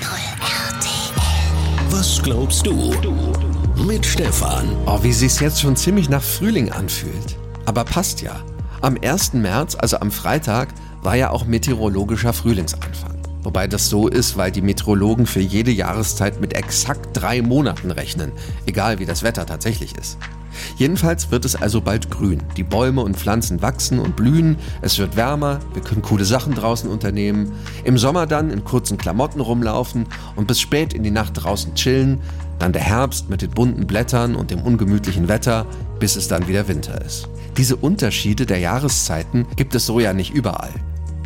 RTL. Was glaubst du? Mit Stefan. Oh, wie sich's jetzt schon ziemlich nach Frühling anfühlt. Aber passt ja. Am 1. März, also am Freitag, war ja auch meteorologischer Frühlingsanfang. Wobei das so ist, weil die Meteorologen für jede Jahreszeit mit exakt drei Monaten rechnen, egal wie das Wetter tatsächlich ist. Jedenfalls wird es also bald grün. Die Bäume und Pflanzen wachsen und blühen, es wird wärmer, wir können coole Sachen draußen unternehmen, im Sommer dann in kurzen Klamotten rumlaufen und bis spät in die Nacht draußen chillen, dann der Herbst mit den bunten Blättern und dem ungemütlichen Wetter, bis es dann wieder Winter ist. Diese Unterschiede der Jahreszeiten gibt es so ja nicht überall.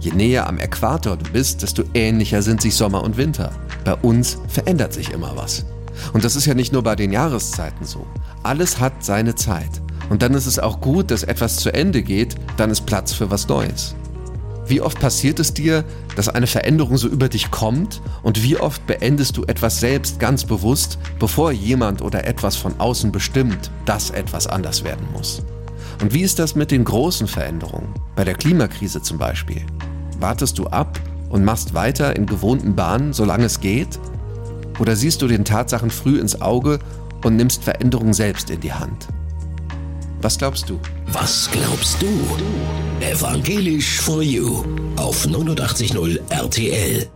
Je näher am Äquator du bist, desto ähnlicher sind sich Sommer und Winter. Bei uns verändert sich immer was. Und das ist ja nicht nur bei den Jahreszeiten so. Alles hat seine Zeit. Und dann ist es auch gut, dass etwas zu Ende geht, dann ist Platz für was Neues. Wie oft passiert es dir, dass eine Veränderung so über dich kommt und wie oft beendest du etwas selbst ganz bewusst, bevor jemand oder etwas von außen bestimmt, dass etwas anders werden muss? Und wie ist das mit den großen Veränderungen? Bei der Klimakrise zum Beispiel. Wartest du ab und machst weiter in gewohnten Bahnen, solange es geht? Oder siehst du den Tatsachen früh ins Auge und nimmst Veränderungen selbst in die Hand? Was glaubst du? Was glaubst du? Evangelisch for You auf 89.0 RTL.